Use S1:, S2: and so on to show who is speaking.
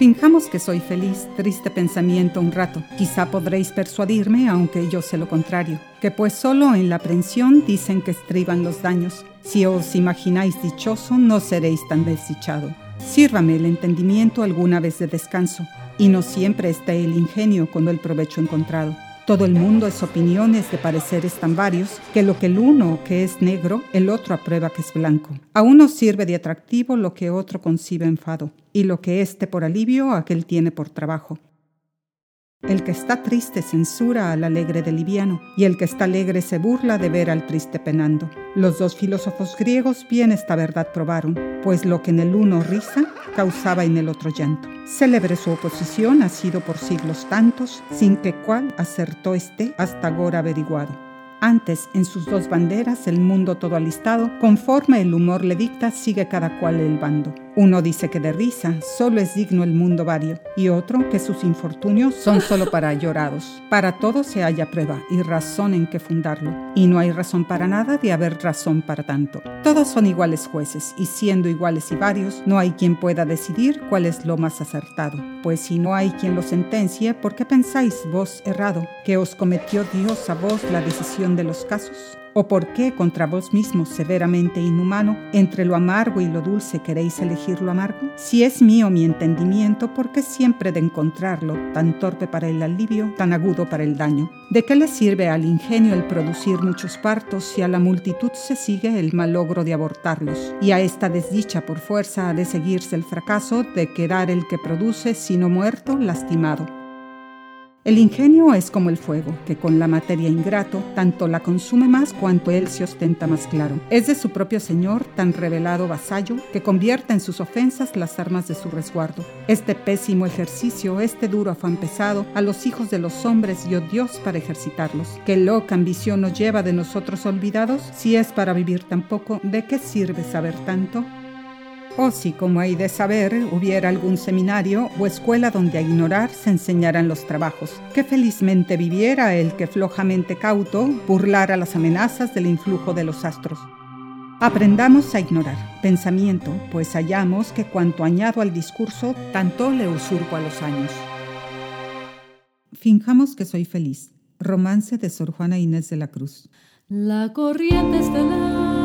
S1: Finjamos que soy feliz, triste pensamiento un rato. Quizá podréis persuadirme, aunque yo sé lo contrario, que pues solo en la aprensión dicen que estriban los daños. Si os imagináis dichoso, no seréis tan desdichado. Sírvame el entendimiento alguna vez de descanso, y no siempre esté el ingenio con el provecho encontrado. Todo el mundo es opiniones de pareceres tan varios que lo que el uno que es negro, el otro aprueba que es blanco. A uno sirve de atractivo lo que otro concibe enfado, y lo que éste por alivio aquel tiene por trabajo. El que está triste censura al alegre de liviano, y el que está alegre se burla de ver al triste penando. Los dos filósofos griegos bien esta verdad probaron, pues lo que en el uno risa, causaba en el otro llanto. Célebre su oposición ha sido por siglos tantos, sin que cual acertó esté hasta agora averiguado. Antes, en sus dos banderas, el mundo todo alistado, conforme el humor le dicta, sigue cada cual el bando. Uno dice que de risa solo es digno el mundo vario, y otro que sus infortunios son solo para llorados. Para todo se halla prueba y razón en que fundarlo, y no hay razón para nada de haber razón para tanto. Todos son iguales jueces, y siendo iguales y varios, no hay quien pueda decidir cuál es lo más acertado. Pues si no hay quien lo sentencie, ¿por qué pensáis vos errado que os cometió Dios a vos la decisión de los casos? ¿O por qué contra vos mismo severamente inhumano, entre lo amargo y lo dulce queréis elegir lo amargo? Si es mío mi entendimiento, ¿por qué siempre de encontrarlo, tan torpe para el alivio, tan agudo para el daño? ¿De qué le sirve al ingenio el producir muchos partos si a la multitud se sigue el malogro de abortarlos? Y a esta desdicha por fuerza ha de seguirse el fracaso de quedar el que produce, sino muerto, lastimado. El ingenio es como el fuego, que con la materia ingrato tanto la consume más cuanto él se ostenta más claro. Es de su propio señor, tan revelado vasallo, que convierte en sus ofensas las armas de su resguardo. Este pésimo ejercicio, este duro afán pesado, a los hijos de los hombres dio Dios para ejercitarlos. Que loca ambición nos lleva de nosotros olvidados, si es para vivir tan poco, ¿de qué sirve saber tanto? O si, como hay de saber, hubiera algún seminario o escuela donde a ignorar se enseñaran los trabajos, que felizmente viviera el que flojamente cauto burlara las amenazas del influjo de los astros. Aprendamos a ignorar pensamiento, pues hallamos que cuanto añado al discurso, tanto le usurpo a los años. Finjamos que soy feliz. Romance de Sor Juana Inés de la Cruz.
S2: La corriente estelar